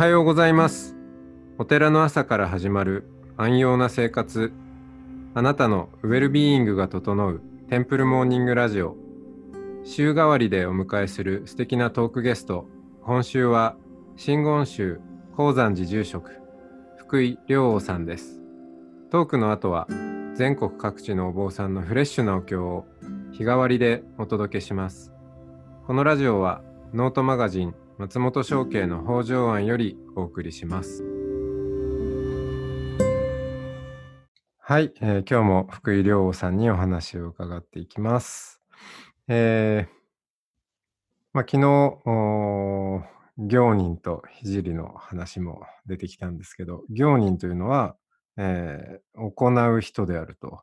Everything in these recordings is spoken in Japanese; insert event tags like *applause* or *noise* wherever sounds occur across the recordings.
はようございます。お寺の朝から始まる安養な生活。あなたのウェルビーイングが整うテンプルモーニングラジオ。週替わりでお迎えする素敵なトークゲスト。今週は真言宗高山寺住職福井良王さんです。トークの後は全国各地のお坊さんのフレッシュなお経を日替わりでお届けします。このラジオはノートマガジン松本商家の北条庵よりお送りしますはい、えー今日も福井良さんにお話を伺っていきます。えーまあ、昨日、行人と聖の話も出てきたんですけど、行人というのは、えー行う人であると。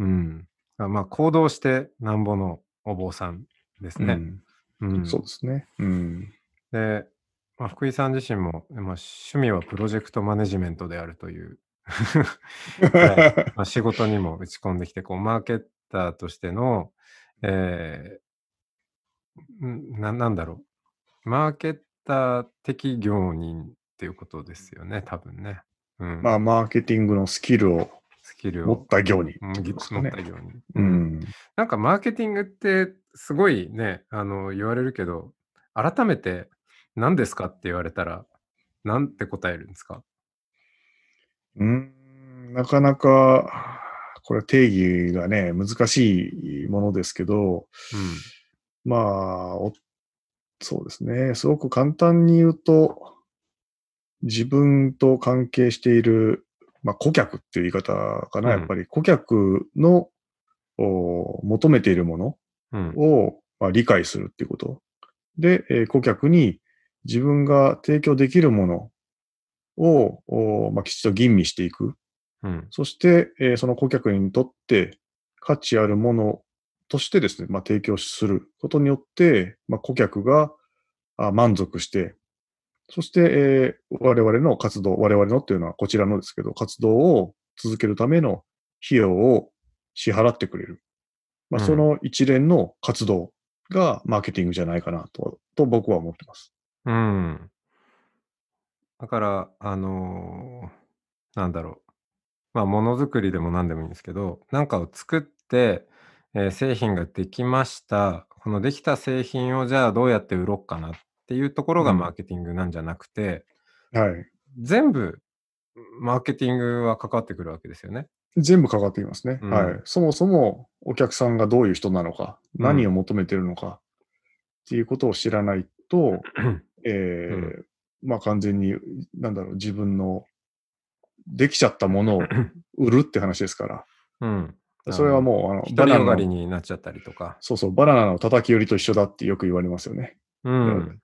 うん。あまあ、行動してなんぼのお坊さんですね。うんそうですね。うん。で、まあ、福井さん自身も、まあ、趣味はプロジェクトマネジメントであるという、*laughs* はいまあ、仕事にも打ち込んできて、こう、マーケッターとしての、えーんな、なんだろう。マーケッター的業人っていうことですよね、多分ね。うん。まあ、マーケティングのスキルをスキルを持った業に。ね持った業人。う。ん。なんかマーケティングってすごいね、あの、言われるけど、改めて何ですか？って言われたら、なんて答えるんですか？うん。なかなか、これ定義がね、難しいものですけど、まあ、おそうですね。すごく簡単に言うと、自分と関係している、まあ、顧客っていう言い方かな。うんやっぱり顧客のお求めているものうん。うん。を、まあ、理解するっていうこと。で、えー顧客に自分が提供できるものを、おまあ、きちっと吟味していく。うん。そして、えーその顧客にとって価値あるものとしてですね、まあ、提供することによって、まあ、顧客があ満足して、そして、えー我々の活動、我々のっていうのはこちらのですけど、活動を続けるための費用を支払ってくれる。まあ、うんその一連の活動がマーケティングじゃないかなと、と僕は思ってます。うん。だから、あのーなんだろう。まあ、ものづくりでも何でもいいんですけど、なんかを作って、えー製品ができました。このできた製品をじゃあどうやって売ろうかなっていうところがうんマーケティングなんじゃなくて、はい。全部マーケティングは関わってくるわけですよね。全部関わってきますね。うんはい。そもそもお客さんがどういう人なのか、うん何を求めてるのか、っていうことを知らないと、えーまあ完全に、なんだろう、自分のできちゃったものを売るって話ですから。うん。それはもう、あの、独りよがりの、になっちゃったりとか。そうそう、バナナの叩き売りと一緒だってよく言われますよね。うん。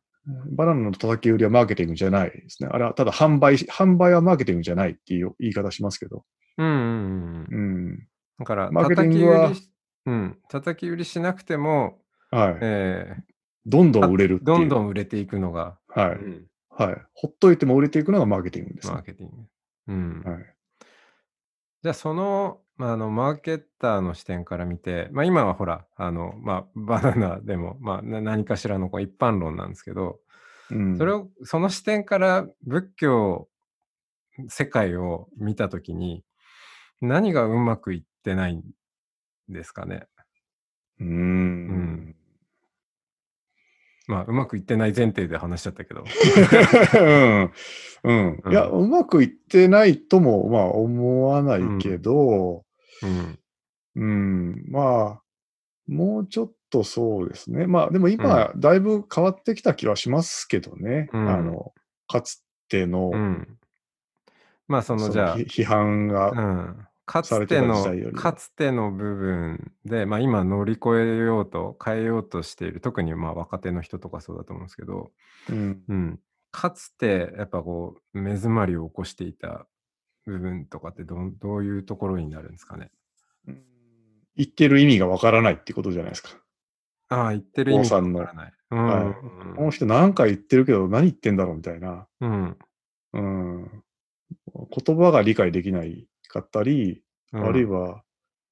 バナナの叩き売りはマーケティングじゃないですね。あれはただ販売し、販売はマーケティングじゃないっていう言い方しますけど。うんうんうん。うん。だから、マーケティングはうん、叩き売りしなくても、はい。えどんどん売れる。どんどん売れていくのが、はい。うんはい。ほっといても売れていくのがマーケティングです、ね。マーケティング。うん。はい。じゃあ、その、まあ、あの、マーケッターの視点から見て、まあ、今はほら、あの、まあ、バナナでも、まあ、な何かしらのこう一般論なんですけど、うん、それを、その視点から仏教、世界を見たときに、何がうまくいってないんですかね？うーん。うんまあ、うまくいってない前提で話しちゃったけど。*laughs* うん。うん。うんいや、うまくいってないとも、まあ、思わないけど、うん。うん。まあ、もうちょっとそうですね。まあ、でも今、だいぶ変わってきた気はしますけどね。うんあの、かつての、うん。まあ、その、そじゃあ、ひ批判が、うん、かつてのかつての部分で、まあ、今乗り越えようと変えようとしている特にまあ若手の人とかそうだと思うんですけど、うん。うん、かつてやっぱこう目詰まりを起こしていた部分とかってどんどういうところになるんですかね？言ってる意味がわからないってことじゃないですか。ああ言ってる意味がわからない。うんはいこの人何回言ってるけど何言ってんだろうみたいな。うんうん。言葉が理解できないかったり、うんあるいは、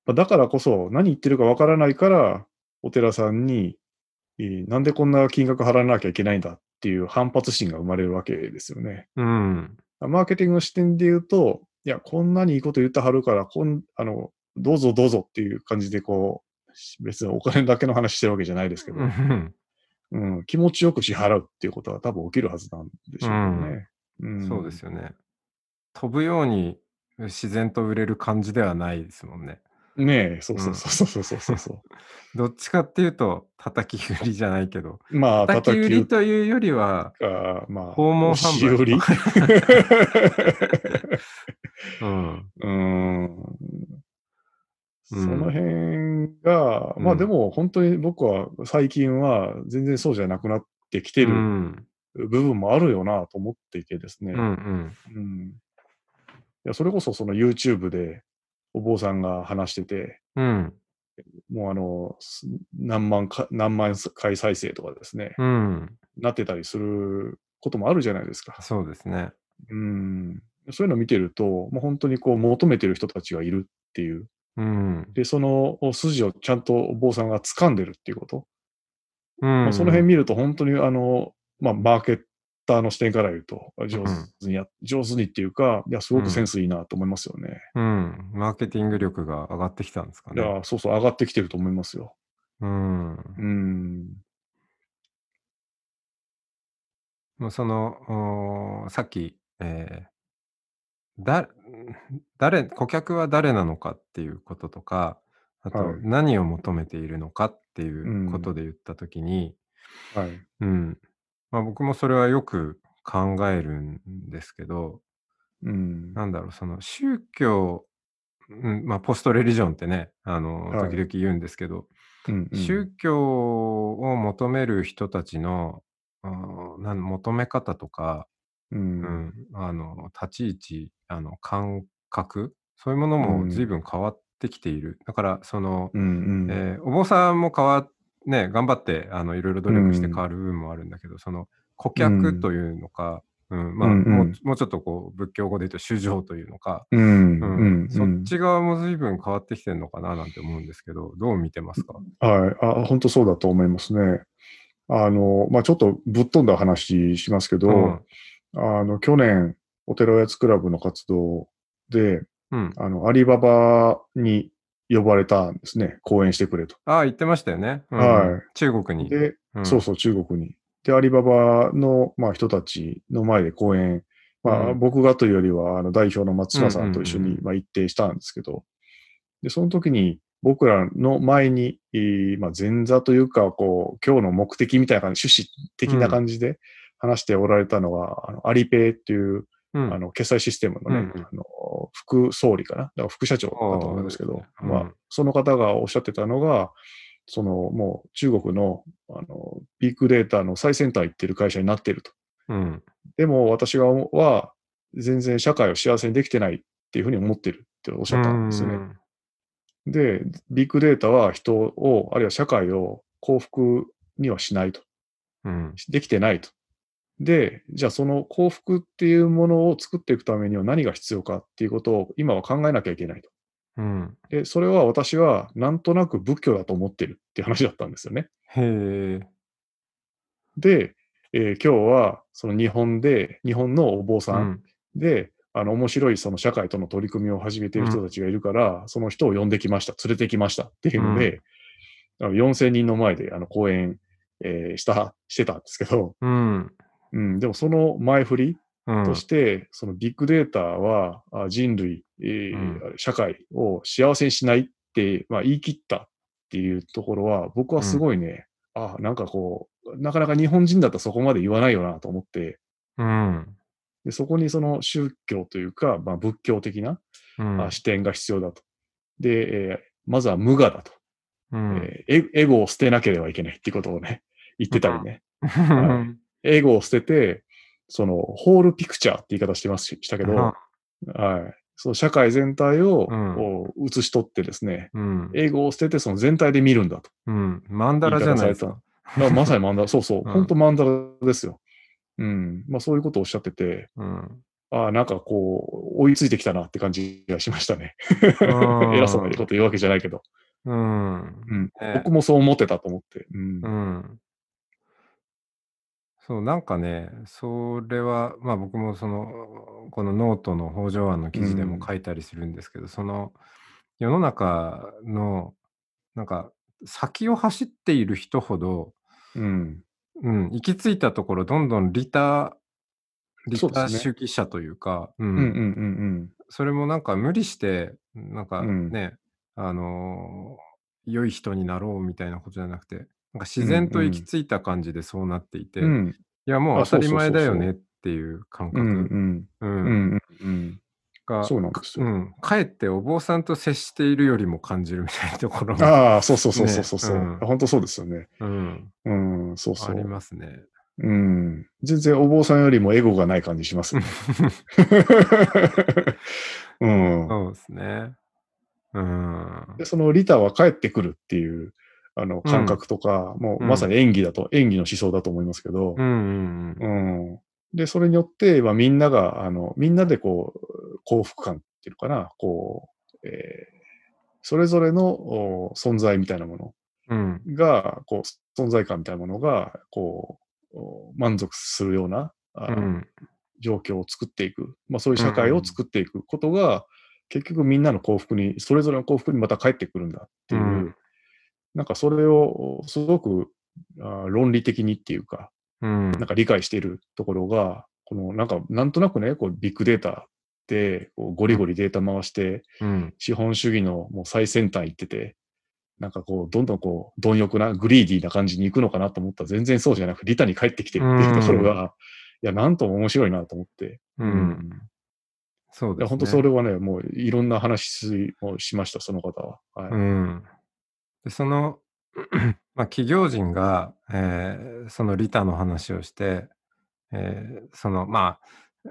まあだからこそ何言ってるかわからないから、お寺さんに、えーなんでこんな金額払わなきゃいけないんだっっていう反発心が生まれるわけですよね。うん。マーケティングの視点で言うと、いや、こんなにいいこと言ってはるから、こん、あの、どうぞどうぞっていう感じで、こう、別にお金だけの話してるわけじゃないですけど、うんうん、気持ちよく支払うっていうことは多分起きるはずなんでしょうね。うんそうですよね。飛ぶように自然と売れる感じではないですもんね。ねえ、そうそうそうそうそうそうそ *laughs* どっちかっていうと、叩き売りじゃないけど、う。まあ、叩き売りりというよりは、か、まあ、訪問販売売り *laughs* うん。うんそうんの辺が、まうんあでも本当に僕は最近は全然そうじゃなくなってきてうるん。部分もあるよなと思っていてですね。うんうん。やそれこそその YouTube でお坊さんが話してて、うん。もうあの、す何万か、何万回再生とかですね、うん。なってたりすることもあるじゃないですか。そうですね。うん。そういうのを見てると、もう本当にこう求めてる人たちがいるっていう。うん。で、その筋をちゃんとお坊さんが掴んでるっていうこと。うんまあ、その辺見ると本当にあの、まあ、マーケッターの視点から言うと、上手にや、上手にっていうか、いや、すごくセンスいいなと思いますよね。うん。マーケティング力が上がってきたんですかいやね。、そうそう、上がってきてると思いますよ。うん。うん。もうその、さっき、えーだ、誰、顧客は誰なのかっていうこととか、あとはい何を求めているのかっていううんことで言ったときに、はい。うん。まあ僕もそれはよく考えるんですけど、うん。なんだろう、その宗教、うん、まあポストレリジョンってね、あの、はい時々言うんですけど、うんうん宗教を求める人たちの、なん求め方とか、う。うんん、あの立ち位置あの感覚そういうものうんも随分変わってきている、だからその、うんうん。えーお坊さんも変わっね頑張ってあのいろいろ努力してうん変わる部分もあるんだけど、その顧客というのか、うんまあ、うんうんもうもうちょっとこう仏教語で言うと主情というのか、うん。うんうん。そっち側も随分変わってきてるのかななんて思うんですけどどう見てますか、はい。あ、本当そうだと思いますね。あの、まあ、ちょっとぶっ飛んだ話しますけど、うんあの、去年、お寺おやつクラブの活動で、うん、あの、アリババに呼ばれたんですね。講演してくれと。ああ言ってましたよね、うん。はい。中国に。で、うん。そうそう、中国に。で、アリババの、まあ、人たちの前で講演、まあ、うん。僕がというよりは、あの、代表の松島さんと一緒に、うんうんうんまあ、行ってしたんですけど、で、その時に、僕らの前に、えーまあ、前座というか、こう、今日の目的みたいな感じ、趣旨的な感じで話しておられたのが、あの、アリペイっていう、うんあの、決済システムのね、うんうんあの、副総理かな？だから副社長だと思うんですけど、うんまあ、その方がおっしゃってたのが、その、もう中国の、あの、ビッグデータの最先端行ってる会社になっていると。うんでも私がは、全然社会を幸せにできてないっていうふうに思ってるっておっしゃったんですよね。で、ビッグデータは人を、あるいは社会を幸福にはしないと。うんできてないと。で、じゃあその幸福っていうものを作っていくためには何が必要かっていうことを今は考えなきゃいけないと。うんで、それは私はなんとなく仏教だと思ってるっていう話だったんですよね。へえ。で、えー今日はその日本で、日本のお坊さうんんで、あの面白いその社会との取り組みを始めている人たちがいるから、その人を呼んできました、連れてきましたっていうので、あの4000人の前であの講演、えーした、してたんですけど、うん。うん、でもその前振りうんとして、そのビッグデータはあ人類、えーうん社会を幸せにしないって、まあ、言い切ったっていうところは、僕はすごいね、あなんかこう、なかなか日本人だったらそこまで言わないよなと思って、うん。でそこにその宗教というか、まあ、仏教的な、うんあ視点が必要だと。で、えーまずは無我だと、うんえーエ。エゴを捨てなければいけないっていうことをね、言ってたりね。うん *laughs* エゴを捨てて、その、ホールピクチャーって言い方してますししたけど、はい。その社会全体を、う写し取ってですね、うん。エゴを捨ててその全体で見るんだと。うん。マンダラじゃないですか。だからまさにマンダラ、*laughs* そうそう、うん本当マンダラですよ。うん。まあそういうことをおっしゃってて、うん。ああ、なんかこう、追いついてきたなって感じがしましたね。うん *laughs* 偉そうなこと言うわけじゃないけど。うん。うん。ね僕もそう思ってたと思って。うん。うん。そう、なんかね、それは、まあ僕もその、このノートの北条案の記事でも書いたりするんですけど、その世の中の、なんか先を走っている人ほど、うん。うん、行き着いたところ、どんどん利他、利他そうですね。主義者というか、ううんうんうん。それもなんか無理して、なんかうん。ね、あのー良い人になろうみたいなことじゃなくて、なんか自然と行き着いた感じでそうなっていて、うん。うん。いやもうあ当たり前だよねっていう感覚、ん。うんうんうんうん。が、そうなんですよ。うん、かえってお坊さんと接しているよりも感じるみたいなところが、ああ、そうそうそうそうそうそう、ねうん本当そうですよね。うん、うん、そうそありう。ますね。うん。全然お坊さんよりもエゴがない感じしますね。*laughs* うん。そうですね。うん。で、そのリタは帰ってくるっていう、あの、感覚とか、もうまさに演技だと、演技の思想だと思いますけどう、んうんうん。で、それによって、まあ、みんなが、あの、みんなでこう、幸福感っていうのかな、こう、えーそれぞれのお存在みたいなもうん。うん。のが、こう、存在感みたいなものが、こう、お満足するような。状況を作っていく、まあ、そういう社会を作っていくことが、結局みんなの幸福に、それぞれの幸福にまた帰ってくるんだっていう、うんなんかそれをすごくあ論理的にっていうか、うん。なんか理解しているところが、このなんかなんとなくね、こうビッグデータでこうゴリゴリデータ回して、うん。資本主義のもう最先端行ってて、なんかこう、どんどんこう、貪欲な、グリーディーな感じに行くのかなと思ったら全然そうじゃなく、リタに帰ってきてるっていうところが、いや、なんとも面白いなと思って。うん。そういや、ですね。本当それはね、もういろんな話をしました、その方は。はい。うん。で、その、*clears throat* まあ、企業人が、えーその利他の話をして、えーその、まあ、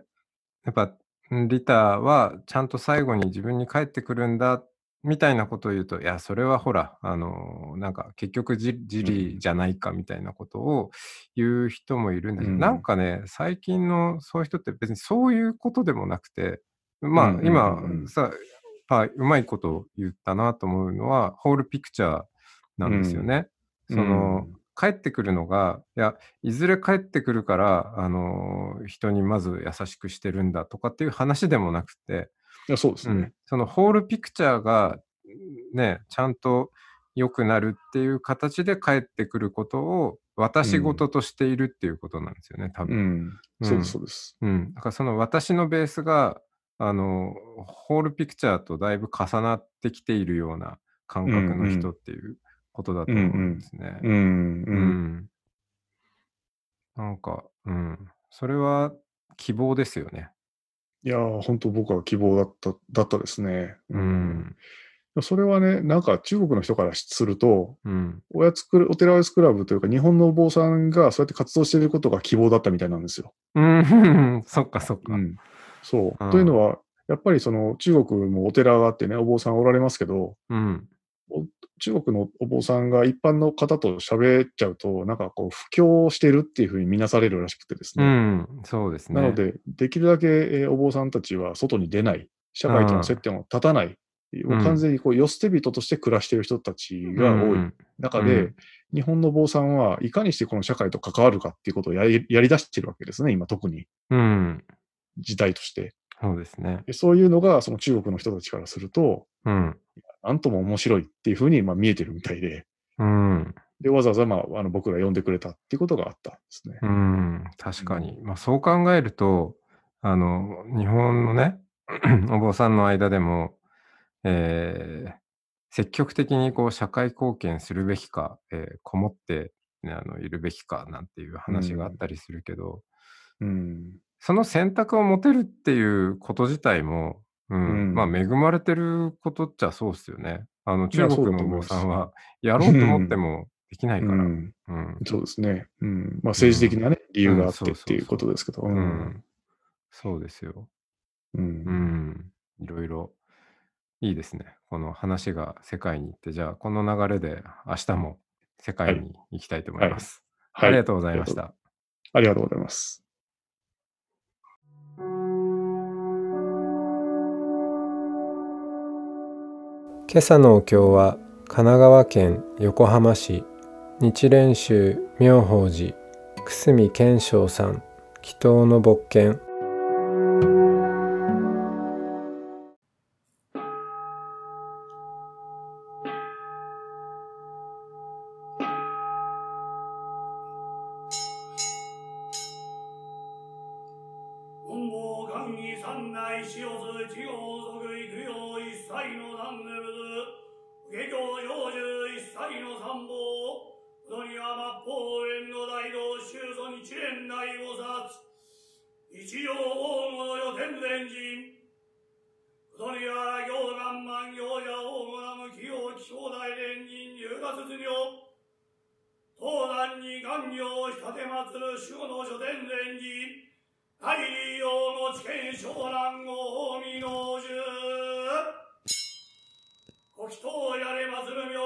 やっぱ、ん利他はちゃんと最後に自分に返ってくるんだ、みたいなことを言うと、いや、それはほら、あの、なんか結局自自利じゃないかみたいなことを言う人もいるんだけど、うんなん。かね、最近のそういう人って別にそういうことでもなくて、まあ、今うんさ、あうまいこと言ったなと思うのは、ホールピクチャーなんですよね。うんそのうん、帰ってくるのが、いや、いずれ帰ってくるから、あの、人にまず優しくしてるんだとかっていう話でもなくて、いやそうですねうん。そのホールピクチャーが、ね、ちゃんと良くなるっていう形で帰ってくることを私事としているっていうことなんですよね、多う分。ん。そうです、そうです。うん。だからその私のベースが、あの、ホールピクチャーとだいぶ重なってきているような感覚の人っていうことだと思うんですね。うん、う。うんん。なんか、うん。それは希望ですよね。いやー、本当僕は希望だった、だったですね。うん。それはね、なんか中国の人からすると、うん。おやつクお寺おやつクラブというか、日本のお坊さんがそうやって活動していることが希望だったみたいなんですよ。うん。*laughs* そっかそっか。うん、そう。うんというのは、やっぱりその中国もお寺があってね、お坊さんおられますけど、うん。中国のお坊さんが一般の方と喋っちゃうと、なんかこう、布教してるっていうふうに見なされるらしくてですうね。ん。そうですね。なので、できるだけ、えーお坊さんたちは外に出ない、社会との接点を立たない、もう完全にこう、よ捨て人として暮らしている人たちが多いうん中で、うん日本のお坊さんはいかにしてこの社会と関わるかっていうことをやりやり出してるわけですね、今特にうん。時代として。そうですね。でそういうのがその中国の人たちからすると、うん。なんとも面白いっていうふうにまあ見えてるみたいで、うん。で、わざわざまああの僕ら呼んでくれたっていうことがあったんですね。うん。確かに。まあそう考えると、あの、日本のね、*clears throat* お坊さんの間でも、えー積極的にこう社会貢献するべきか、えーこもって、ね、あのいるべきかなんていう話があったりするけど、うん。その選択を持てるっていうこと自体も、うんうんまあ恵まれてることっちゃそうですよね。あの中国のお坊さんは *laughs* やろうと思ってもできないから。うんうんそうですね。うん。まあ政治的なね、理由があってっていうことですけど。ううんん。そうですよ。う。うんん。いろいろいいですね。この話が世界に行って、じゃあこの流れで明日も世界に行きたいと思います。はありがとうございました。ありがとうございます。今朝のお経は神奈川県横浜市日蓮宗妙法寺久住賢章さん祈祷の牧犬本郷願意三内塩津地方即位供養一切の断下十一詐歳の参謀、このには末法園の大道修祖に一連内菩薩、一条大物予天前人、このには行南万行者大物無器用気象大連人入河図妙、東南に官業を仕立て祀る守護の書天前人、大陽の知見湘南法、海の中。人をやれまずる名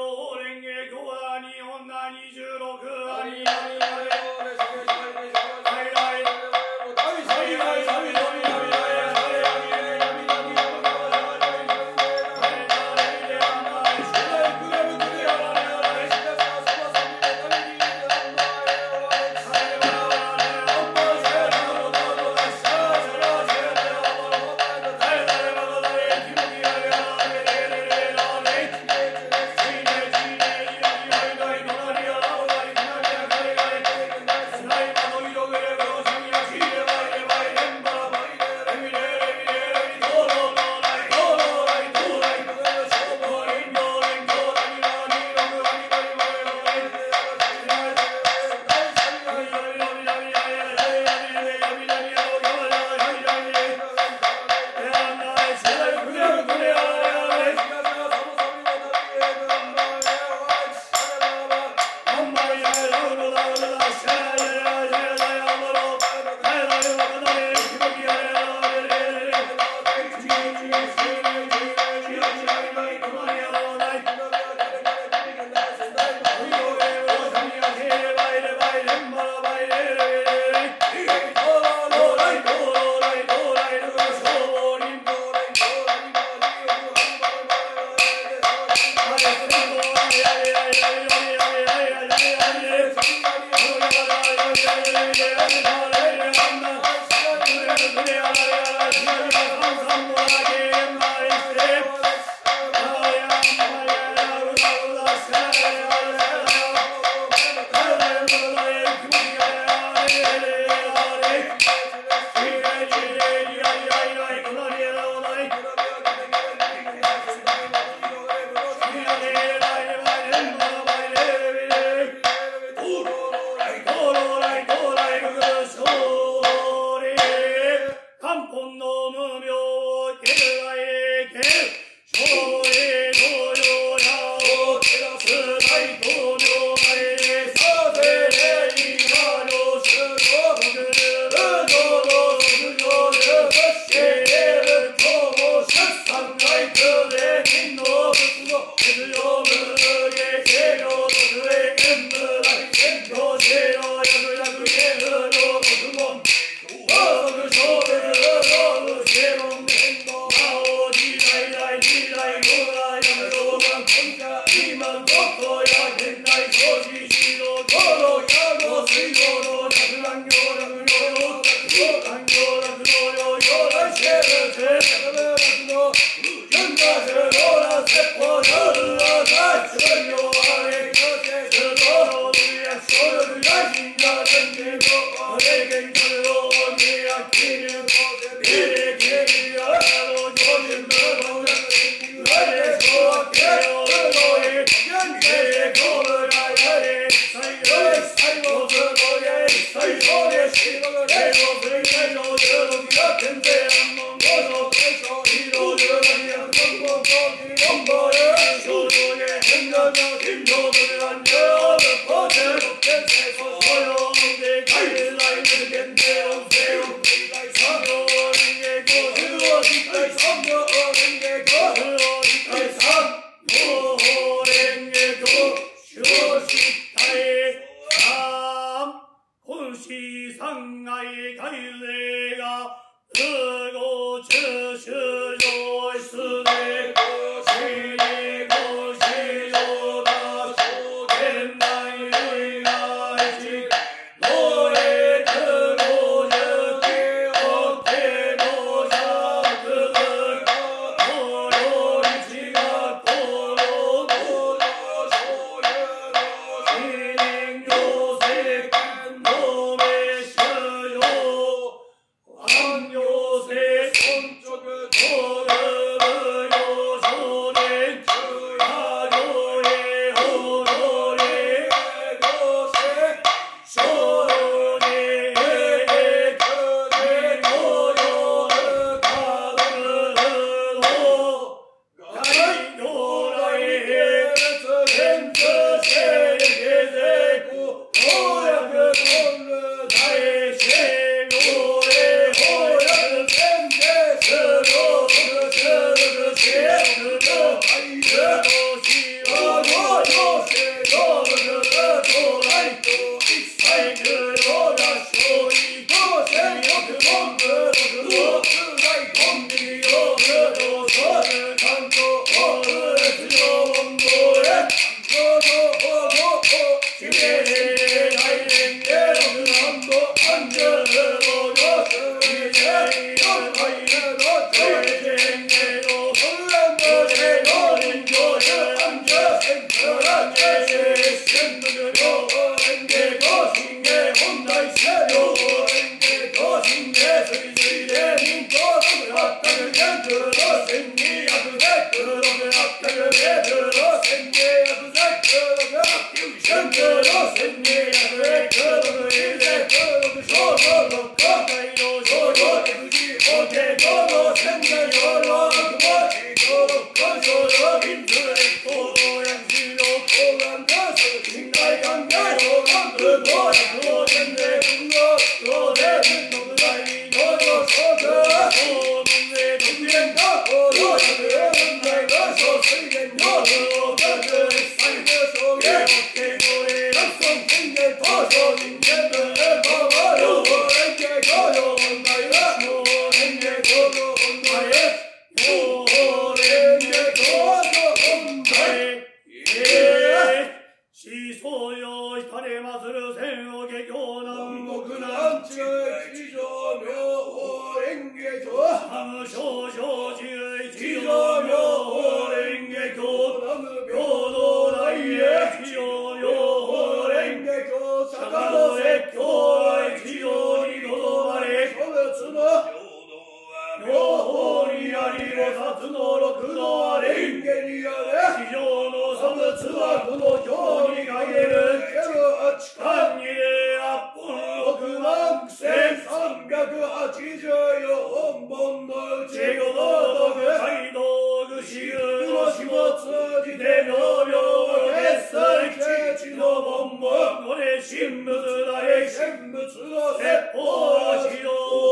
大神仏の説法指導で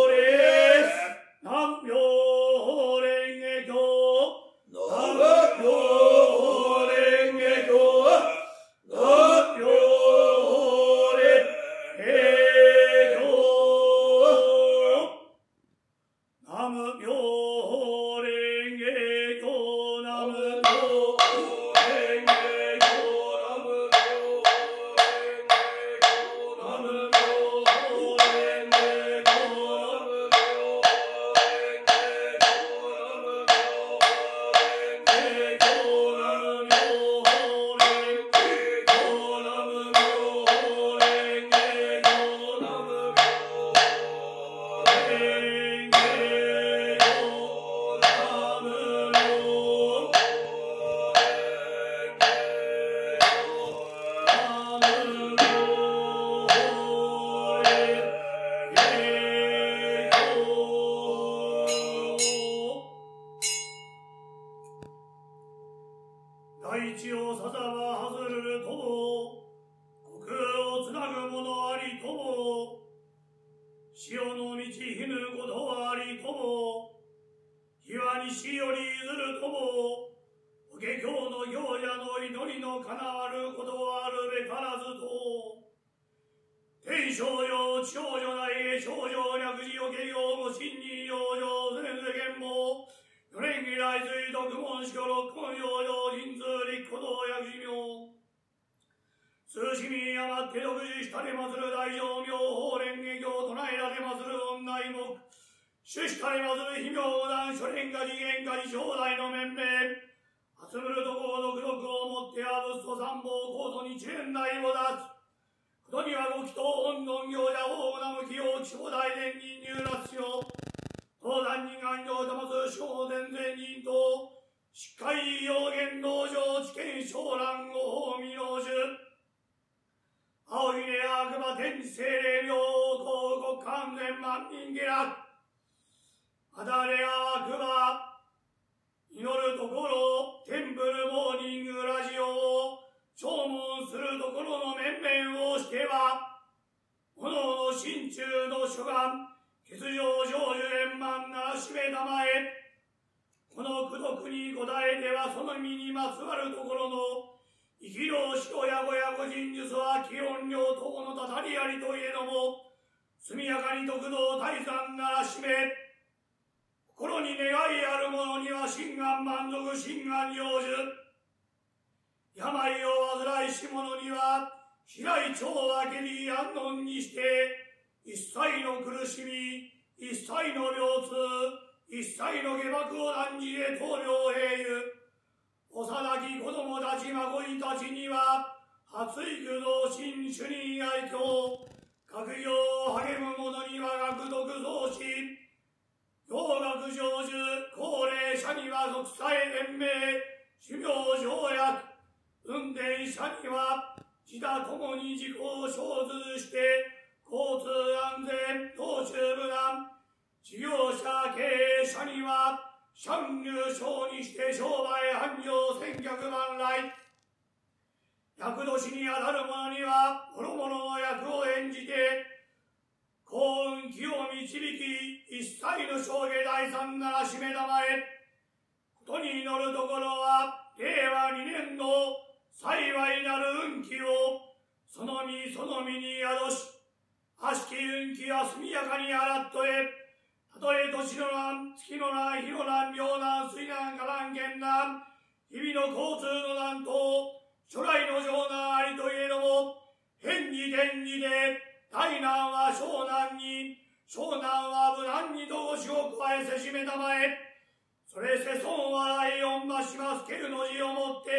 主したれまする秘妙談諸蓮華次元華次正代の面々。集むるところ独読をもってあぶすと三宝コートに一年代を出す。ことにはご祈祷本尊行者大名向きを地方大伝人入脱しよ。東山人安城玉津小伝前人と司会要言道場知見昇蘭ご法未納樹青ひね悪魔天地精霊明王国完全万人下。落あだれ悪魔祈るところテンプルモーニングラジオを弔問するところの面々をしては炎の心中の諸願欠場成就円満ならしめたまえ。この功徳に答えてはその身にまつわるところの生き量しとやごやご人術は気温量等のたたりありといえども速やかに得道大山ならしめ心に願いある者には心願満足心願成就。病を患いし者には平い腸を明けに安穏にして一切の苦しみ一切の病痛一切の下幕を断じへ棟梁平ゆ。幼き子供たち孫いたちには発育増進主任愛嬌学業を励む者には学読増進。洋学成就高齢者には独裁連盟修行条約運転者には自他ともに自己を生ずして交通安全道中無難事業者経営者には参入賞にして商売繁盛千客万来役年にあたる者には、諸々の役を演じて、幸運気を導き、一切の生涯第三なら締めたまえ、ことに祈るところは、令和二年の幸いなる運気を、その身その身に宿し、悪しき運気は速やかに洗っとえ、たとえ年の難、月の難、日の難、病難、水難、火難、源難、日々の交通の難と、初来の情難ありといえども、変に天にで、大難は湘南に、湘南は無難に同しを加えせしめたまえ。それせ孫はライオンがしますけるの字をもって、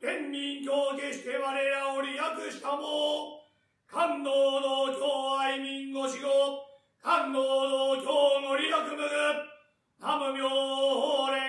天民教下して我らを利役したも、官能道教愛民ご死後、官能道教ご利略むぐ、南無妙法令